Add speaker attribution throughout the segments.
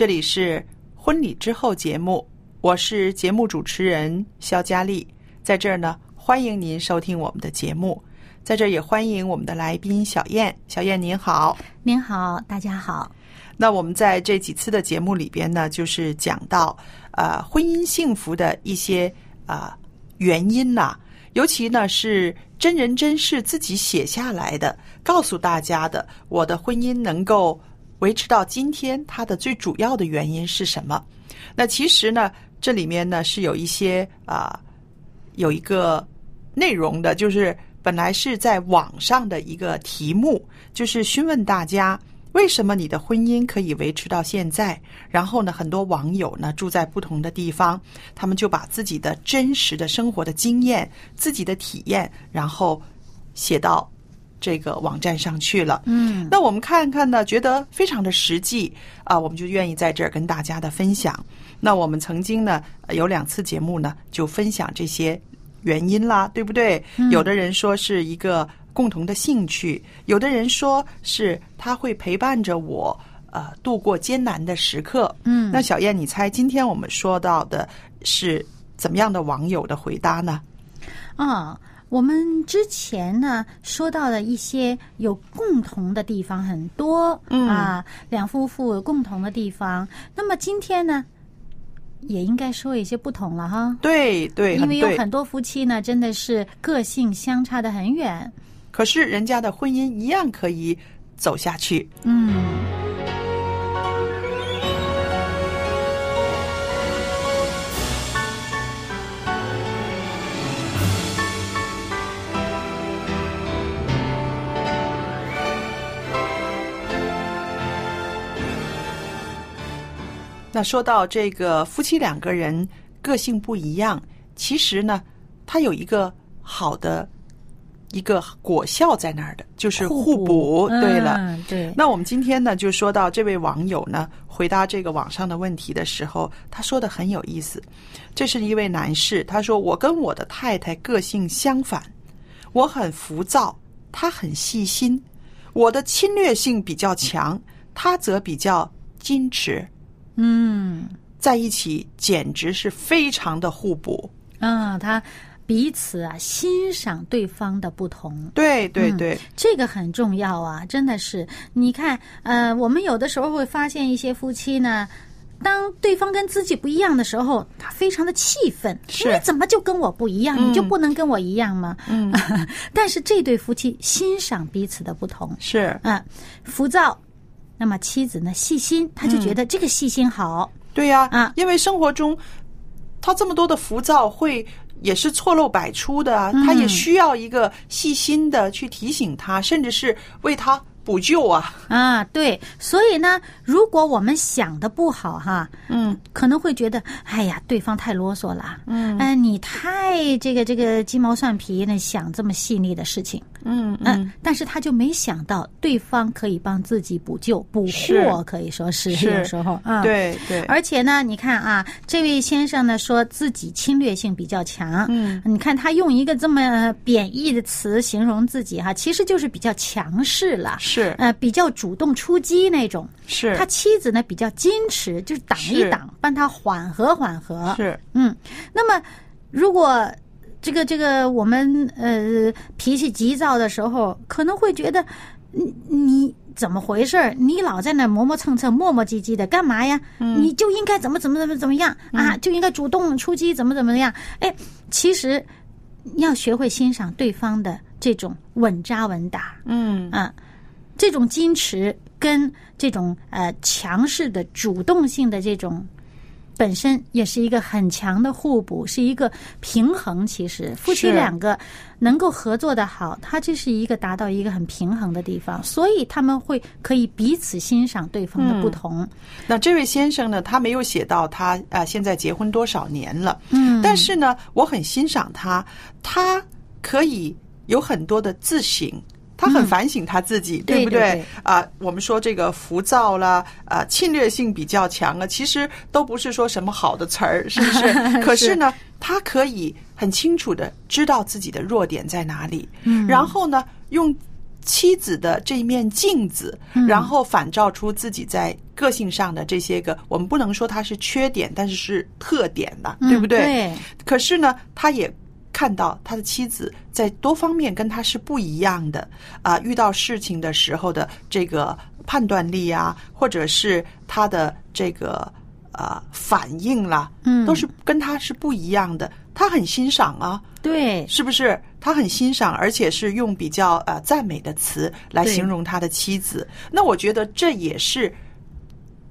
Speaker 1: 这里是婚礼之后节目，我是节目主持人肖佳丽，在这儿呢，欢迎您收听我们的节目，在这儿也欢迎我们的来宾小燕，小燕您好。
Speaker 2: 您好，大家好。
Speaker 1: 那我们在这几次的节目里边呢，就是讲到呃婚姻幸福的一些啊、呃原因呐、尤其呢是真人真事自己写下来的，告诉大家的，我的婚姻能够维持到今天，它的最主要的原因是什么？那其实呢，这里面呢是有一些啊、有一个内容的，就是本来是在网上的一个题目，就是询问大家为什么你的婚姻可以维持到现在。然后呢，很多网友呢住在不同的地方，他们就把自己的真实的生活的经验、自己的体验，然后写到这个网站上去了。
Speaker 2: 嗯，
Speaker 1: 那我们看看呢，觉得非常的实际啊，我们就愿意在这儿跟大家的分享。那我们曾经呢呃有两次节目呢，就分享这些原因啦，对不对？有的人说是一个共同的兴趣，有的人说是他会陪伴着我。呃，度过艰难的时刻。
Speaker 2: 嗯
Speaker 1: 那小燕，你猜今天我们说到的是怎么样的网友的回答呢？
Speaker 2: 啊、我们之前呢说到的一些有共同的地方很多，
Speaker 1: 嗯
Speaker 2: 啊，两夫妇有共同的地方。那么今天呢，也应该说一些不同了哈。
Speaker 1: 对对，
Speaker 2: 因。为有很多夫妻呢，真的是个性相差的很远。
Speaker 1: 可是人家的婚姻一样可以走下去。
Speaker 2: 嗯，
Speaker 1: 那说到这个夫妻两个人个性不一样，其实呢，它有一个好的一个果效在那儿的，就是互补。对了，
Speaker 2: 嗯，对，
Speaker 1: 那我们今天呢，就说到这位网友呢，回答这个网上的问题的时候，他说的很有意思。这是一位男士，他说：“我跟我的太太个性相反，我很浮躁，他很细心，我的侵略性比较强，他则比较矜持，
Speaker 2: 嗯
Speaker 1: 在一起简直是非常的互补。
Speaker 2: 嗯，他彼此啊欣赏对方的不同。
Speaker 1: 对对对，
Speaker 2: 这个很重要啊，真的是。你看，呃，我们有的时候会发现一些夫妻呢，当对方跟自己不一样的时候，他非常的气愤，
Speaker 1: 是
Speaker 2: 你怎么就跟我不一样？
Speaker 1: 嗯
Speaker 2: 你就不能跟我一样吗？
Speaker 1: 嗯，
Speaker 2: 但是这对夫妻欣赏彼此的不同，
Speaker 1: 是
Speaker 2: 嗯，浮躁，那么妻子呢细心，他就觉得这个细心好，
Speaker 1: 对呀、
Speaker 2: 啊。
Speaker 1: 因为生活中他这么多的浮躁会。也是错漏百出的啊，
Speaker 2: 嗯
Speaker 1: 他也需要一个细心的去提醒他，甚至是为他补救啊。
Speaker 2: 啊，对，所以呢，如果我们想的不好哈，
Speaker 1: 嗯，
Speaker 2: 可能会觉得，哎呀，对方太啰嗦了，嗯，哎，你太这个这个鸡毛蒜皮的想这么细腻的事情，
Speaker 1: 嗯
Speaker 2: 嗯，但是他就没想到对方可以帮自己补救、补货，可以说是
Speaker 1: 是。
Speaker 2: 有时候啊，。
Speaker 1: 对对，
Speaker 2: 而且呢，你看啊，这位先生呢说自己侵略性比较强，
Speaker 1: 嗯，
Speaker 2: 你看他用一个这么贬义的词形容自己哈，其实就是比较强势了，
Speaker 1: 是
Speaker 2: 呃，比较主动出击那种。
Speaker 1: 是
Speaker 2: 他妻子呢比较矜持，就是挡一挡，帮他缓和缓和。
Speaker 1: 是
Speaker 2: 嗯，那么如果这个这个我们呃脾气急躁的时候，可能会觉得你你怎么回事儿？你老在那磨磨蹭蹭、磨磨唧唧的干嘛呀？你就应该怎么怎么怎么怎么样啊？就应该主动出击，怎么怎么样？哎，其实要学会欣赏对方的这种稳扎稳打。
Speaker 1: 嗯
Speaker 2: 啊，这种矜持跟这种呃强势的主动性的这种。本身也是一个很强的互补，是一个平衡。其实夫妻两个能够合作的好，它这是一个达到一个很平衡的地方，所以他们会可以彼此欣赏对方的不同。
Speaker 1: 那这位先生呢，他没有写到他啊、呃现在结婚多少年了，
Speaker 2: 嗯
Speaker 1: 但是呢，我很欣赏他，他可以有很多的自省。他很反省他自己，不
Speaker 2: 对不对？
Speaker 1: 啊、我们说这个浮躁啦，啊、侵略性比较强啊，其实都不是说什么好的词儿，是不是？可是。呢，他可以很清楚的知道自己的弱点在哪里，
Speaker 2: 嗯。
Speaker 1: 然后呢，用妻子的这一面镜子，
Speaker 2: 嗯。
Speaker 1: 然后反照出自己在个性上的这些个，我们不能说它是缺点，但是是特点的，对不
Speaker 2: 嗯对。
Speaker 1: 可是呢，他也看到他的妻子在多方面跟他是不一样的啊、遇到事情的时候的这个判断力啊，或者是他的这个呃反应啦，
Speaker 2: 嗯
Speaker 1: 都是跟他是不一样的。他很欣赏啊，
Speaker 2: 对
Speaker 1: 是不是？他很欣赏，而且是用比较呃赞美的词来形容他的妻子。那我觉得这也是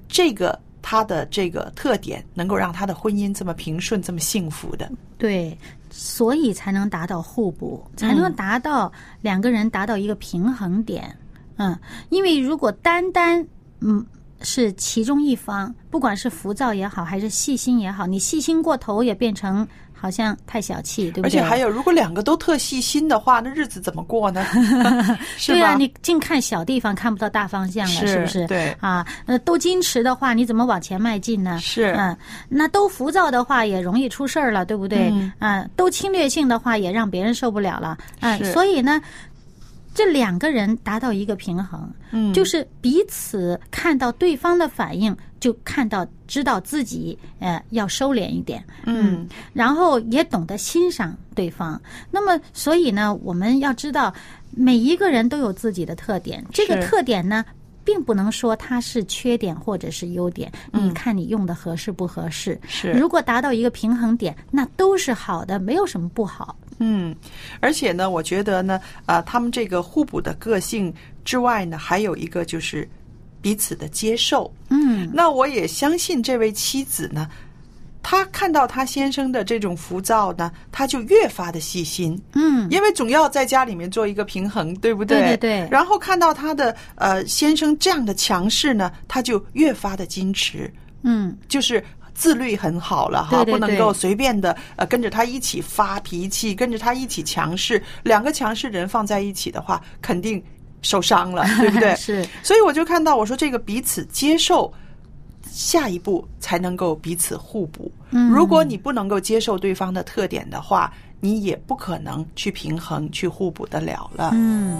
Speaker 1: 这个他的这个特点，能够让他的婚姻这么平顺、这么幸福的。
Speaker 2: 对，所以才能达到互补，才能达到两个人达到一个平衡点。嗯，因为如果单单嗯是其中一方，不管是浮躁也好，还是细心也好，你细心过头也变成好像太小气，对不对？
Speaker 1: 而且还有，如果两个都特细心的话，那日子怎么过呢？是
Speaker 2: 对啊，你净看小地方，看不到大方向了，
Speaker 1: 是
Speaker 2: 是不是？
Speaker 1: 对
Speaker 2: 啊，呃，都矜持的话，你怎么往前迈进呢？
Speaker 1: 是
Speaker 2: 嗯，那都浮躁的话，也容易出事儿了，对不对？
Speaker 1: 嗯
Speaker 2: 啊，都侵略性的话，也让别人受不了了。嗯，
Speaker 1: 啊
Speaker 2: 所以呢。这两个人达到一个平衡，
Speaker 1: 嗯
Speaker 2: 就是彼此看到对方的反应，就看到知道自己呃要收敛一点，
Speaker 1: 嗯，
Speaker 2: 然后也懂得欣赏对方。那么，所以呢，我们要知道，每一个人都有自己的特点，这个特点呢。并不能说它是缺点或者是优点，你看你用的合适不合适。
Speaker 1: 嗯是
Speaker 2: 如果达到一个平衡点，那都是好的，没有什么不好。
Speaker 1: 嗯，而且呢，我觉得呢，啊、他们这个互补的个性之外呢，还有一个就是彼此的接受。
Speaker 2: 嗯，
Speaker 1: 那我也相信这位妻子呢，她看到她先生的这种浮躁呢，她就越发的细心。
Speaker 2: 嗯，
Speaker 1: 因为总要在家里面做一个平衡，对不对？
Speaker 2: 对对对
Speaker 1: 然后看到她的呃先生这样的强势呢，她就越发的矜持，
Speaker 2: 嗯，
Speaker 1: 就是自律很好了哈，
Speaker 2: 对对
Speaker 1: 不能够随便的呃跟着他一起发脾气，跟着他一起强势。两个强势人放在一起的话，肯定受伤了，对不对？
Speaker 2: 是。
Speaker 1: 所以我就看到我说这个彼此接受。下一步才能够彼此互补。
Speaker 2: 嗯
Speaker 1: 如果你不能够接受对方的特点的话，你也不可能去平衡、去互补得了了。
Speaker 2: 嗯。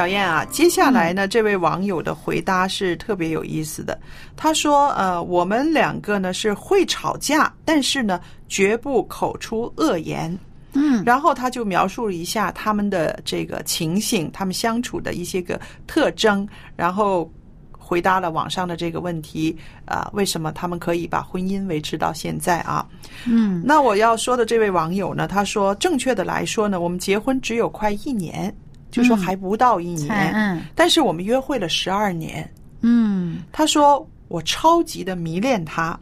Speaker 1: 小燕啊，接下来呢，这位网友的回答是特别有意思的。他说：“呃，我们两个呢是会吵架，但是呢绝不口出恶言。”
Speaker 2: 嗯，
Speaker 1: 然后他就描述了一下他们的这个情形，他们相处的一些个特征，然后回答了网上的这个问题啊、为什么他们可以把婚姻维持到现在啊？
Speaker 2: 嗯
Speaker 1: 那我要说的这位网友呢，他说，正确的来说呢，我们结婚只有快一年，就说还不到一年，
Speaker 2: 嗯
Speaker 1: 但是我们约会了十二年。
Speaker 2: 嗯
Speaker 1: 他说我超级的迷恋他，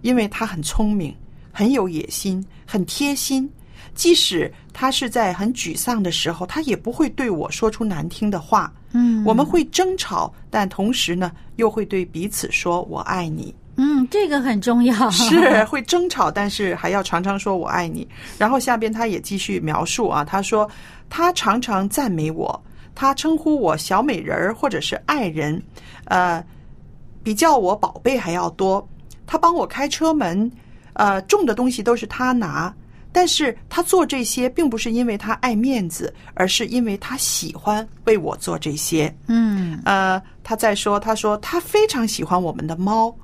Speaker 1: 因为他很聪明，很有野心，很贴心。即使他是在很沮丧的时候，他也不会对我说出难听的话。
Speaker 2: 嗯，
Speaker 1: 我们会争吵，但同时呢，又会对彼此说“我爱你”。
Speaker 2: 嗯，这个很重要，
Speaker 1: 是会争吵，但是还要常常说我爱你。然后下边他也继续描述啊，他说他常常赞美我，他称呼我小美人儿或者是爱人，呃，比叫我宝贝还要多。他帮我开车门，呃，重的东西都是他拿。但是他做这些，并不是因为他爱面子，而是因为他喜欢为我做这些。
Speaker 2: 嗯
Speaker 1: 呃，他在说，他说他非常喜欢我们的猫，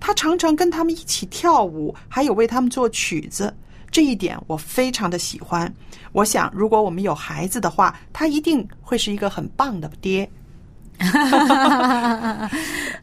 Speaker 1: 他常常跟他们一起跳舞，还有为他们做曲子。这一点我非常的喜欢。我想，如果我们有孩子的话，他一定会是一个很棒的爹。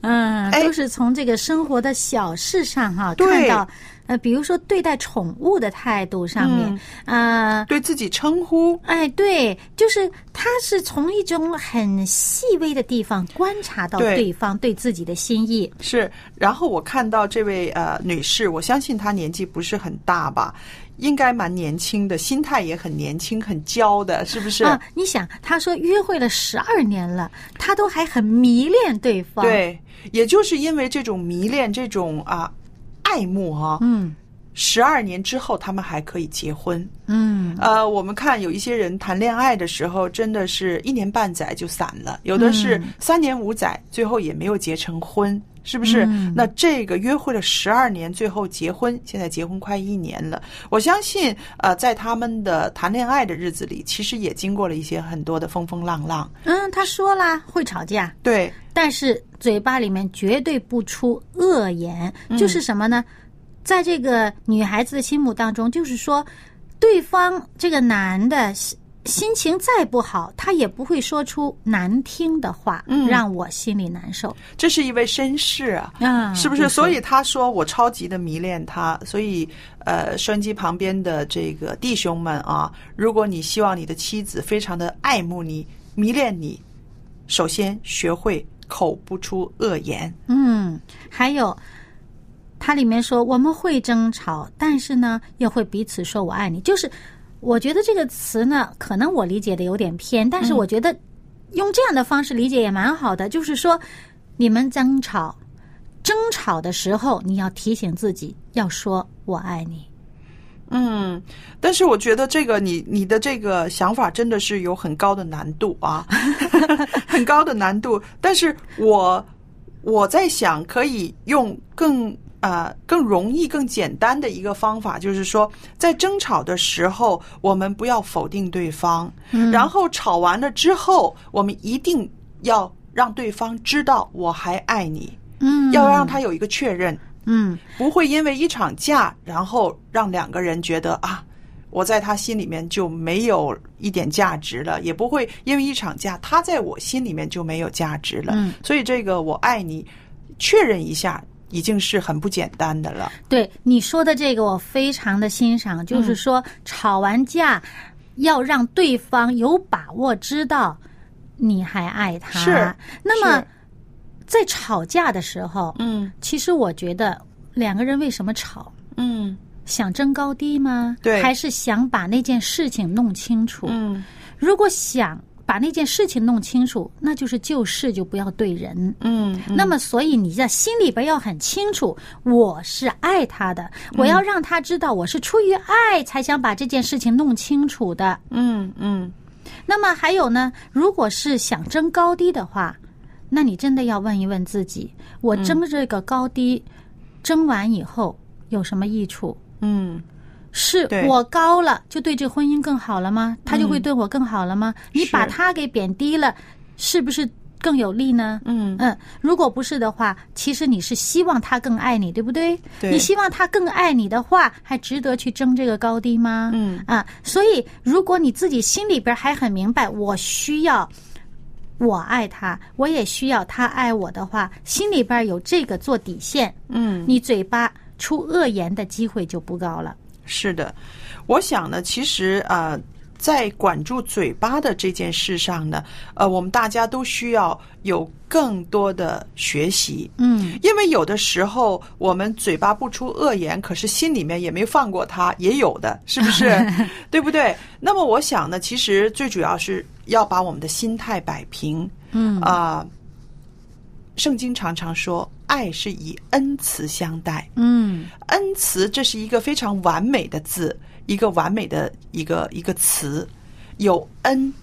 Speaker 2: 嗯，
Speaker 1: 哎。
Speaker 2: 都是从这个生活的小事上哈
Speaker 1: 对。
Speaker 2: 看到，呃，比如说对待宠物的态度上面，呃，
Speaker 1: 对自己称呼，
Speaker 2: 哎，对，就是他是从一种很细微的地方观察到
Speaker 1: 对。
Speaker 2: 对方对自己的心意。
Speaker 1: 是，然后我看到这位呃女士，我相信她年纪不是很大吧，应该蛮年轻的，心态也很年轻，很娇的，是不是？
Speaker 2: 啊，你想，他说约会了十二年了，他都还很迷恋对方。，
Speaker 1: 对，也就是因为这种迷恋，这种啊爱慕哈、
Speaker 2: 嗯
Speaker 1: 十二年之后他们还可以结婚。
Speaker 2: 嗯
Speaker 1: 呃，我们看有一些人谈恋爱的时候，真的是一年半载就散了，有的是
Speaker 2: 嗯
Speaker 1: 三年五载，最后也没有结成婚。是不是？
Speaker 2: 嗯
Speaker 1: 那这个约会了十二年，最后结婚，现在结婚快一年了。我相信，呃，在他们的谈恋爱的日子里，其实也经过了一些很多的风风浪浪。
Speaker 2: 嗯，他说啦，会吵架，
Speaker 1: 对，
Speaker 2: 但是嘴巴里面绝对不出恶言，
Speaker 1: 嗯
Speaker 2: 就是什么呢？在这个女孩子的心目当中，就是说，对方这个男的心心情再不好，他也不会说出难听的话，
Speaker 1: 嗯
Speaker 2: 让我心里难受
Speaker 1: 这是一位绅士啊。
Speaker 2: 啊，
Speaker 1: 是不是？所以他说我超级的迷恋他，所以呃，收音机旁边的这个弟兄们啊，如果你希望你的妻子非常的爱慕你、迷恋你，首先学会口不出恶言。
Speaker 2: 嗯，还有。它里面说我们会争吵，但是呢，又会彼此说我爱你。就是我觉得这个词呢，可能我理解的有点偏，但是我觉得用这样的方式理解也蛮好的。就是说，你们争吵，争吵的时候，你要提醒自己要说我爱你。
Speaker 1: 嗯，但是我觉得这个你你的这个想法真的是有很高的难度啊，很高的难度。但是我我在想，可以用更呃更容易、更简单的一个方法，就是说，在争吵的时候，我们不要否定对方，然后吵完了之后，我们一定要让对方知道我还爱你，
Speaker 2: 嗯
Speaker 1: 要让他有一个确认。
Speaker 2: 嗯
Speaker 1: 不会因为一场架，然后让两个人觉得啊，我在他心里面就没有一点价值了，也不会因为一场架，他在我心里面就没有价值了。
Speaker 2: 嗯
Speaker 1: 所以这个我爱你，确认一下已经是很不简单的了。
Speaker 2: 对你说的这个，我非常的欣赏，就是说吵完架要让对方有把握知道你还爱他。
Speaker 1: 是
Speaker 2: 那么在吵架的时候，
Speaker 1: 嗯
Speaker 2: 其实我觉得两个人为什么吵？
Speaker 1: 嗯
Speaker 2: 想争高低吗？
Speaker 1: 对
Speaker 2: 还是想把那件事情弄清楚？
Speaker 1: 嗯
Speaker 2: 如果想把那件事情弄清楚，那就是就事就不要对人。
Speaker 1: 嗯，
Speaker 2: 那么，所以你在心里边要很清楚，我是爱他的，我要让他知道我是出于爱才想把这件事情弄清楚的。
Speaker 1: 嗯嗯
Speaker 2: 那么还有呢，如果是想争高低的话，那你真的要问一问自己：我争这个高低，争完以后有什么益处？
Speaker 1: 嗯
Speaker 2: 是我高了，就对这婚姻更好了吗？他就会对我更好了吗？你把他给贬低了，是不是更有利呢？
Speaker 1: 嗯
Speaker 2: 嗯，如果不是的话，其实你是希望他更爱你，对不对？
Speaker 1: 对
Speaker 2: 你希望他更爱你的话，还值得去争这个高低吗？
Speaker 1: 嗯
Speaker 2: 啊，所以如果你自己心里边还很明白，我需要我爱他，我也需要他爱我的话，心里边有这个做底线，
Speaker 1: 嗯，
Speaker 2: 你嘴巴出恶言的机会就不高了。
Speaker 1: 是的，我想呢，其实啊、呃在管住嘴巴的这件事上呢，呃，我们大家都需要有更多的学习。
Speaker 2: 嗯，
Speaker 1: 因为有的时候我们嘴巴不出恶言，可是心里面也没放过他，也有的，是不是？对不对？那么我想呢，其实最主要是要把我们的心态摆平。
Speaker 2: 嗯
Speaker 1: 啊、圣经常常说，爱是以恩慈相待。
Speaker 2: 嗯
Speaker 1: 恩慈，这是一个非常完美的字，一个完美的一个一个词。有恩，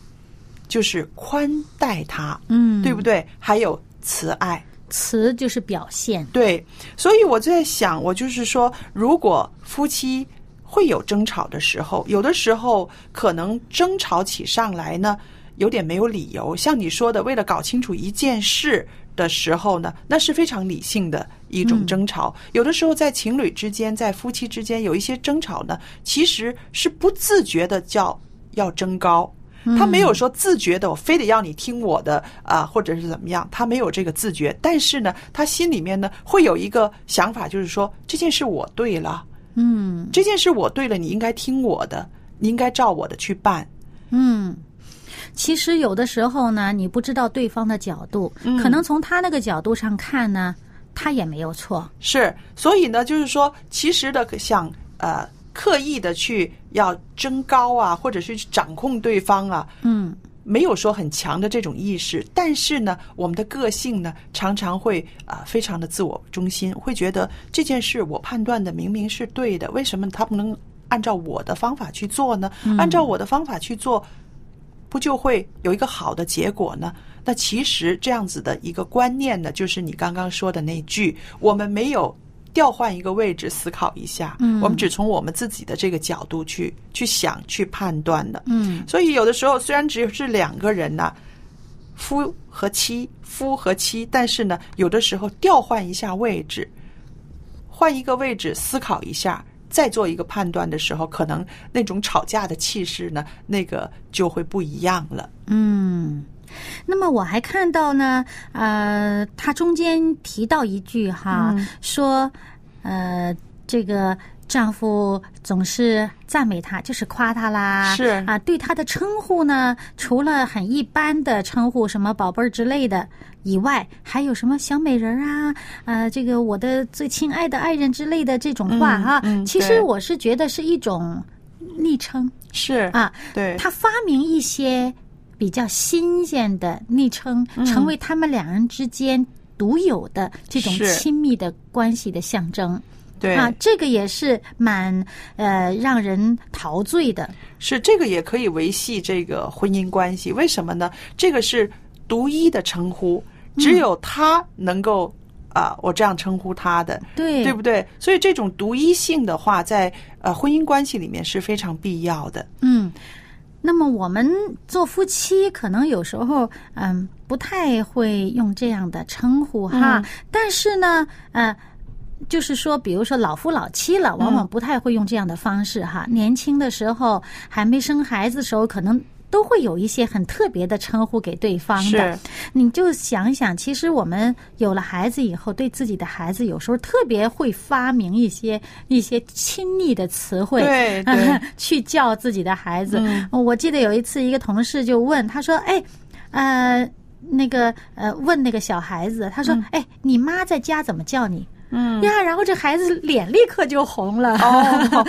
Speaker 1: 就是宽待他，
Speaker 2: 嗯，
Speaker 1: 对不对？还有慈爱，
Speaker 2: 慈就是表现。
Speaker 1: 对。所以我在想，我就是说，如果夫妻会有争吵的时候，有的时候可能争吵起上来呢，有点没有理由。像你说的，为了搞清楚一件事的时候呢，那是非常理性的一种争吵。有的时候在情侣之间，在夫妻之间有一些争吵呢，其实是不自觉的叫要争高。他没有说自觉的，我非得要你听我的啊、或者是怎么样，他没有这个自觉。但是呢，他心里面呢会有一个想法，就是说这件事我对了，
Speaker 2: 嗯
Speaker 1: 这件事我对了，你应该听我的，你应该照我的去办。
Speaker 2: 嗯。其实有的时候呢，你不知道对方的角度，可能从他那个角度上看呢，他也没有错。
Speaker 1: 是，所以呢，就是说，其实的想呃刻意的去要争高啊，或者是去掌控对方啊，
Speaker 2: 嗯
Speaker 1: 没有说很强的这种意识，但是呢，我们的个性呢，常常会啊、非常的自我中心，会觉得这件事我判断的明明是对的，为什么他不能按照我的方法去做呢？按照我的方法去做，不就会有一个好的结果呢？那其实这样子的一个观念呢，就是你刚刚说的那句，我们没有调换一个位置思考一下，
Speaker 2: 嗯
Speaker 1: 我们只从我们自己的这个角度去去想、去判断的。
Speaker 2: 嗯
Speaker 1: 所以有的时候虽然只是两个人呐、夫和妻，夫和妻，但是呢，有的时候调换一下位置，换一个位置思考一下，再做一个判断的时候，可能那种吵架的气势呢，那个就会不一样了。
Speaker 2: 嗯。那么我还看到呢，呃，他中间提到一句哈，说，呃，这个丈夫总是赞美她，就是夸她啦，
Speaker 1: 是。
Speaker 2: 啊，对她的称呼呢，除了很一般的称呼，什么宝贝儿之类的以外，还有什么小美人儿啊，呃，这个我的最亲爱的爱人之类的这种话
Speaker 1: 嗯
Speaker 2: 哈。
Speaker 1: 嗯
Speaker 2: 其实我是觉得是一种昵称。
Speaker 1: 是
Speaker 2: 啊，
Speaker 1: 对，
Speaker 2: 他发明一些比较新鲜的昵称，
Speaker 1: 嗯。
Speaker 2: 成为他们两人之间独有的这种亲密的关系的象征。
Speaker 1: 对
Speaker 2: 啊，这个也是蛮呃让人陶醉的。
Speaker 1: 是这个也可以维系这个婚姻关系。为什么呢？这个是独一的称呼，只有他能够啊、我这样称呼他的，
Speaker 2: 对
Speaker 1: 对不对？所以这种独一性的话，在呃婚姻关系里面是非常必要的。
Speaker 2: 嗯，那么我们做夫妻，可能有时候嗯不太会用这样的称呼哈，但是呢，呃。就是说，比如说老夫老妻了，往往不太会用这样的方式哈。年轻的时候，还没生孩子的时候，可能都会有一些很特别的称呼给对方的。
Speaker 1: 是
Speaker 2: 你就想想，其实我们有了孩子以后，对自己的孩子有时候特别会发明一些一些亲昵的词汇，
Speaker 1: 对对
Speaker 2: 去叫自己的孩子。我记得有一次，一个同事就问他说：“哎，呃，那个呃，问那个小孩子，他说：‘哎，你妈在家怎么叫你？’嗯呀，然后这孩子脸立刻就红了。
Speaker 1: 哦，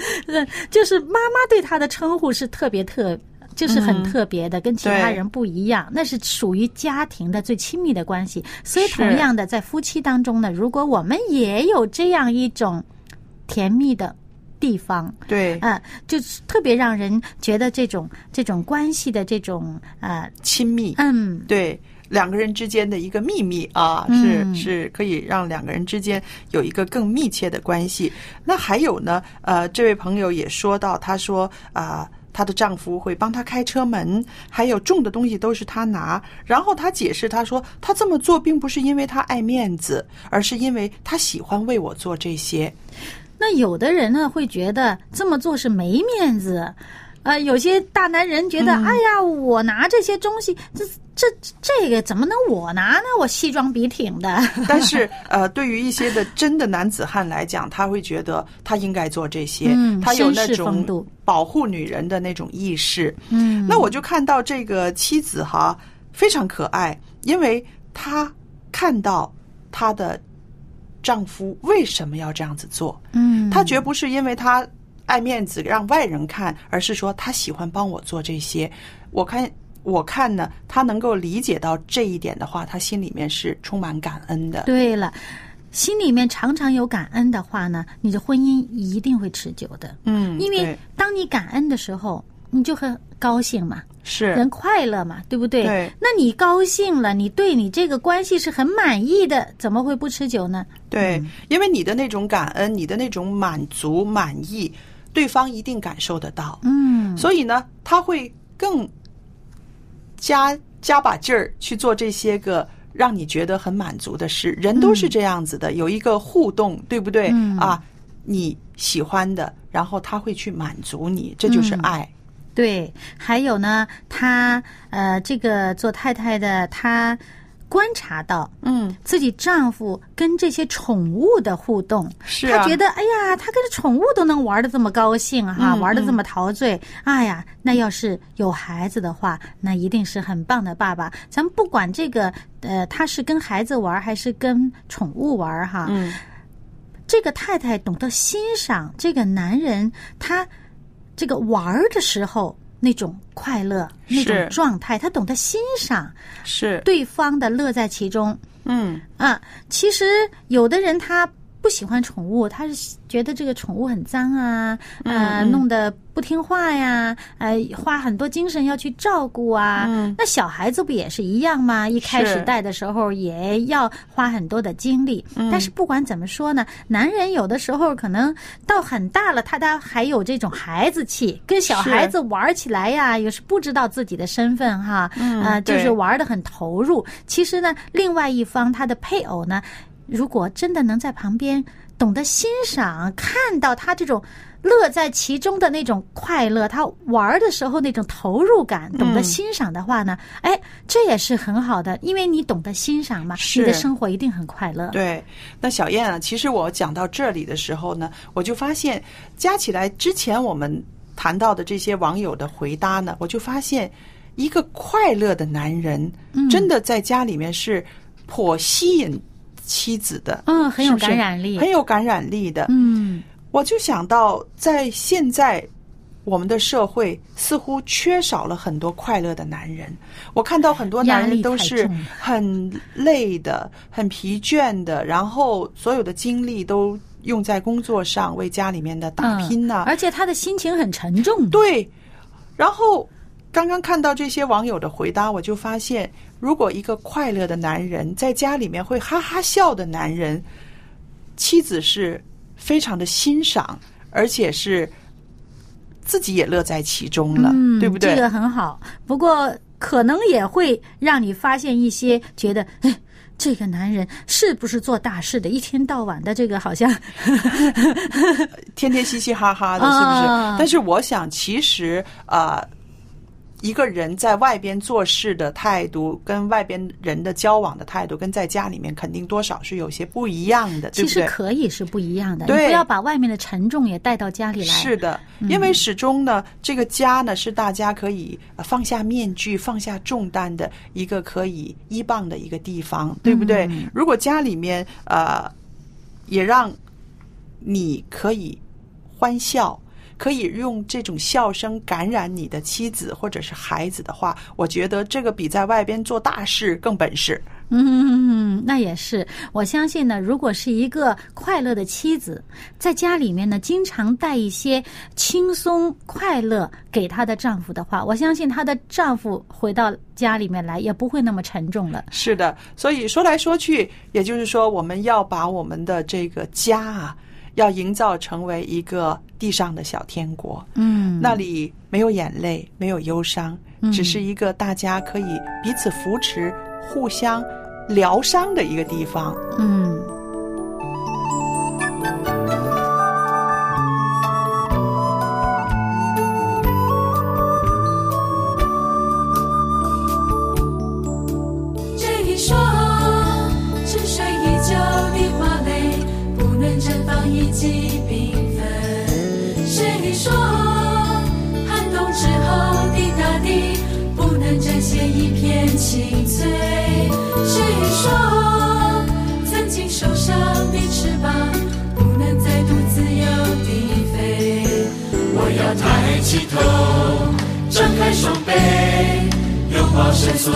Speaker 2: 就是妈妈对他的称呼是特别特。就是很特别的，跟其他人不一样，那是属于家庭的最亲密的关系。所以，同样的，在夫妻当中呢，如果我们也有这样一种甜蜜的地方，
Speaker 1: 对，
Speaker 2: 啊、就是特别让人觉得这种这种关系的这种呃，
Speaker 1: 亲密，
Speaker 2: 嗯，
Speaker 1: 对。两个人之间的一个秘密啊，
Speaker 2: 嗯
Speaker 1: 是是可以让两个人之间有一个更密切的关系。那还有呢，呃，这位朋友也说到，他说啊、她的丈夫会帮她开车门，还有重的东西都是她拿。然后她解释，她说她这么做并不是因为她爱面子，而是因为她喜欢为我做这些。
Speaker 2: 那有的人呢会觉得这么做是没面子。呃，有些大男人觉得，
Speaker 1: 嗯
Speaker 2: 哎呀，我拿这些东西，这这这个怎么能我拿呢？我西装笔挺的。
Speaker 1: 但是呃，对于一些的真的男子汉来讲，他会觉得他应该做这些，
Speaker 2: 嗯
Speaker 1: 他有那种保护女人的那种意识。
Speaker 2: 嗯，
Speaker 1: 那我就看到这个妻子哈非常可爱，因为她看到她的丈夫为什么要这样子做，
Speaker 2: 嗯，
Speaker 1: 她绝不是因为她爱面子让外人看，而是说他喜欢帮我做这些。我看我看呢，他能够理解到这一点的话，他心里面是充满感恩的。
Speaker 2: 对了，心里面常常有感恩的话呢，你的婚姻一定会持久的。
Speaker 1: 嗯，
Speaker 2: 因为当你感恩的时候，你就很高兴嘛，
Speaker 1: 是
Speaker 2: 人快乐嘛，对不对？
Speaker 1: 对
Speaker 2: 那你高兴了，你对你这个关系是很满意的，怎么会不持久呢？
Speaker 1: 对，因为你的那种感恩，你的那种满足、满意，对方一定感受得到。
Speaker 2: 嗯，
Speaker 1: 所以呢，他会更加加把劲儿去做这些个让你觉得很满足的事。人都是这样子的，有一个互动，对不对？
Speaker 2: 嗯
Speaker 1: 啊，你喜欢的，然后他会去满足你，这就是
Speaker 2: 嗯
Speaker 1: 爱。
Speaker 2: 对，还有呢，他呃，这个做太太的，她观察到
Speaker 1: 嗯，
Speaker 2: 自己丈夫跟这些宠物的互动，
Speaker 1: 是啊。
Speaker 2: 她觉得哎呀，他跟这宠物都能玩的这么高兴哈、
Speaker 1: 嗯
Speaker 2: 玩的这么陶醉，哎呀，那要是有孩子的话，那一定是很棒的爸爸。咱们不管这个呃，他是跟孩子玩还是跟宠物玩哈，
Speaker 1: 嗯，
Speaker 2: 这个太太懂得欣赏这个男人，他这个玩的时候那种快乐、那种状态，他懂得欣赏
Speaker 1: 是，
Speaker 2: 对方的乐在其中。
Speaker 1: 嗯，
Speaker 2: 啊。其实有的人他不喜欢宠物，他是觉得这个宠物很脏啊，呃，
Speaker 1: 嗯。
Speaker 2: 弄得不听话呀，呃，花很多精神要去照顾啊。
Speaker 1: 嗯。
Speaker 2: 那小孩子不也是一样吗？一开始带的时候也要花很多的精力，
Speaker 1: 嗯。
Speaker 2: 但是不管怎么说呢，男人有的时候可能到很大了，他他还有这种孩子气，跟小孩子玩起来呀，也是不知道自己的身份哈，
Speaker 1: 嗯
Speaker 2: 呃，就是玩的很投入。其实呢，另外一方他的配偶呢，如果真的能在旁边懂得欣赏，看到他这种乐在其中的那种快乐，他玩的时候那种投入感，懂得
Speaker 1: 嗯。
Speaker 2: 欣赏的话呢，哎，这也是很好的，因为你懂得欣赏嘛，你的生活一定很快乐。
Speaker 1: 对，那小燕啊，其实我讲到这里的时候呢，我就发现加起来之前我们谈到的这些网友的回答呢，我就发现一个快乐的男人，
Speaker 2: 嗯。
Speaker 1: 真的在家里面是颇吸引妻子的，
Speaker 2: 嗯，很有感染力。
Speaker 1: 很有感染力的。
Speaker 2: 嗯，
Speaker 1: 我就想到，在现在我们的社会似乎缺少了很多快乐的男人。我看到很多男人都是很累的、很疲倦的，然后所有的精力都用在工作上，为家里面的打拼呐、
Speaker 2: 嗯而且他的心情很沉重。
Speaker 1: 对，然后刚刚看到这些网友的回答，我就发现，如果一个快乐的男人在家里面会哈哈笑的男人，妻子是非常的欣赏，而且是自己也乐在其中了，
Speaker 2: 嗯，
Speaker 1: 对不对？
Speaker 2: 这个很好，不过可能也会让你发现一些觉得，哎，这个男人是不是做大事的？一天到晚的这个好像，
Speaker 1: 天天嘻嘻哈哈的，是不是？
Speaker 2: 啊
Speaker 1: 但是我想，其实啊。呃一个人在外边做事的态度，跟外边人的交往的态度，跟在家里面肯定多少是有些不一样的，对
Speaker 2: 其实？可以是不一样的。你
Speaker 1: 对
Speaker 2: 不要把外面的沉重也带到家里来。
Speaker 1: 是的，因为始终呢，这个家呢是大家可以呃放下面具、放下重担的一个可以依傍的一个地方，对不对？如果家里面呃也让你可以欢笑。可以用这种笑声感染你的妻子或者是孩子的话，我觉得这个比在外边做大事更本事。
Speaker 2: 嗯，那也是。我相信呢，如果是一个快乐的妻子，在家里面呢，经常带一些轻松快乐给她的丈夫的话，我相信她的丈夫回到家里面来也不会那么沉重了。
Speaker 1: 是的，所以说来说去，也就是说，我们要把我们的这个家啊，要营造成为一个地上的小天国。
Speaker 2: 嗯，
Speaker 1: 那里没有眼泪，没有忧伤，只是一个大家可以彼此扶持、互相疗伤的一个地方。
Speaker 2: 嗯。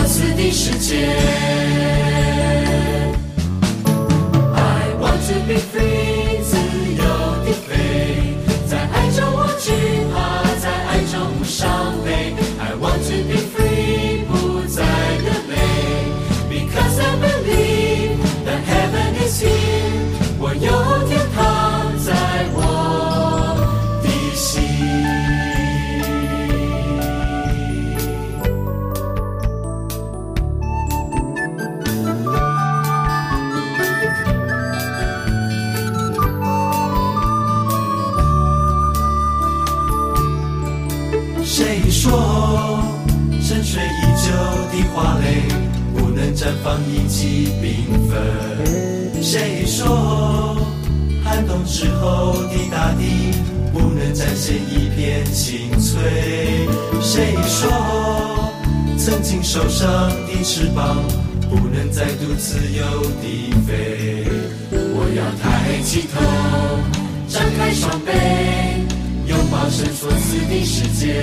Speaker 3: 抱神所赐的世界。I want to be free，自由地飞，在爱中无惧怕，在爱中无伤悲。I want to be free，不再流泪，because I believe that heaven is here，
Speaker 4: 绽放一季缤纷？谁说寒冬之后的大地不能展现一片青翠？谁说曾经受伤的翅膀不能再度自由地飞？
Speaker 3: 我要抬起头，张开双臂，拥抱神所赐的世界。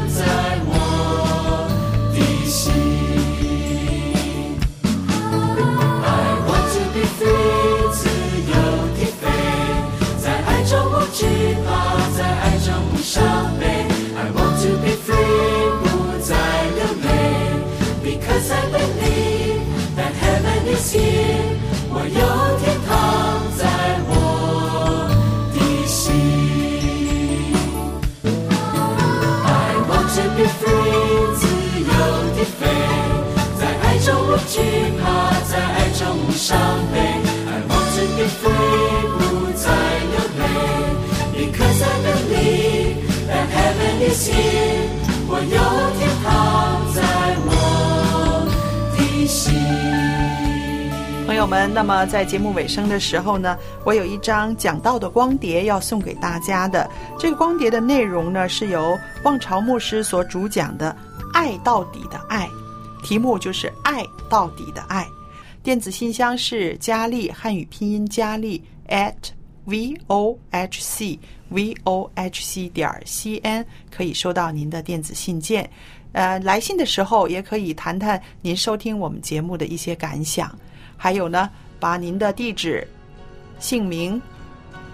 Speaker 3: 伤悲。I want to be free，不再流泪，because I believe that heaven is here，我有天堂在我的心。I want to be free，自由地飞，在爱中无惧怕，在爱中无伤悲。Heaven is here，我有天堂在我的心。
Speaker 1: 朋友们，那么在节目尾声的时候呢，我有一张讲道的光碟要送给大家的。这个光碟的内容呢，是由望潮牧师所主讲的“爱到底的爱”，题目就是“爱到底的爱”。电子信箱是佳丽汉语拼音佳丽 at v o h c v o h c 点 c n，可以收到您的电子信件。呃，来信的时候也可以谈谈您收听我们节目的一些感想。还有呢，把您的地址、姓名、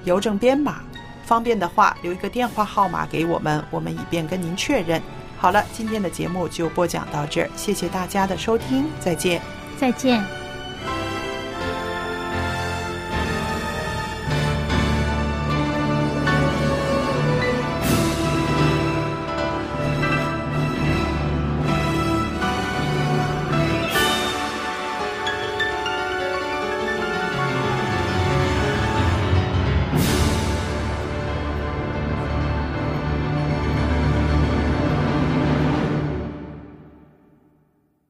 Speaker 1: 邮政编码，方便的话留一个电话号码给我们，我们以便跟您确认。好了，今天的节目就播讲到这儿，谢谢大家的收听，再见。
Speaker 2: 再见。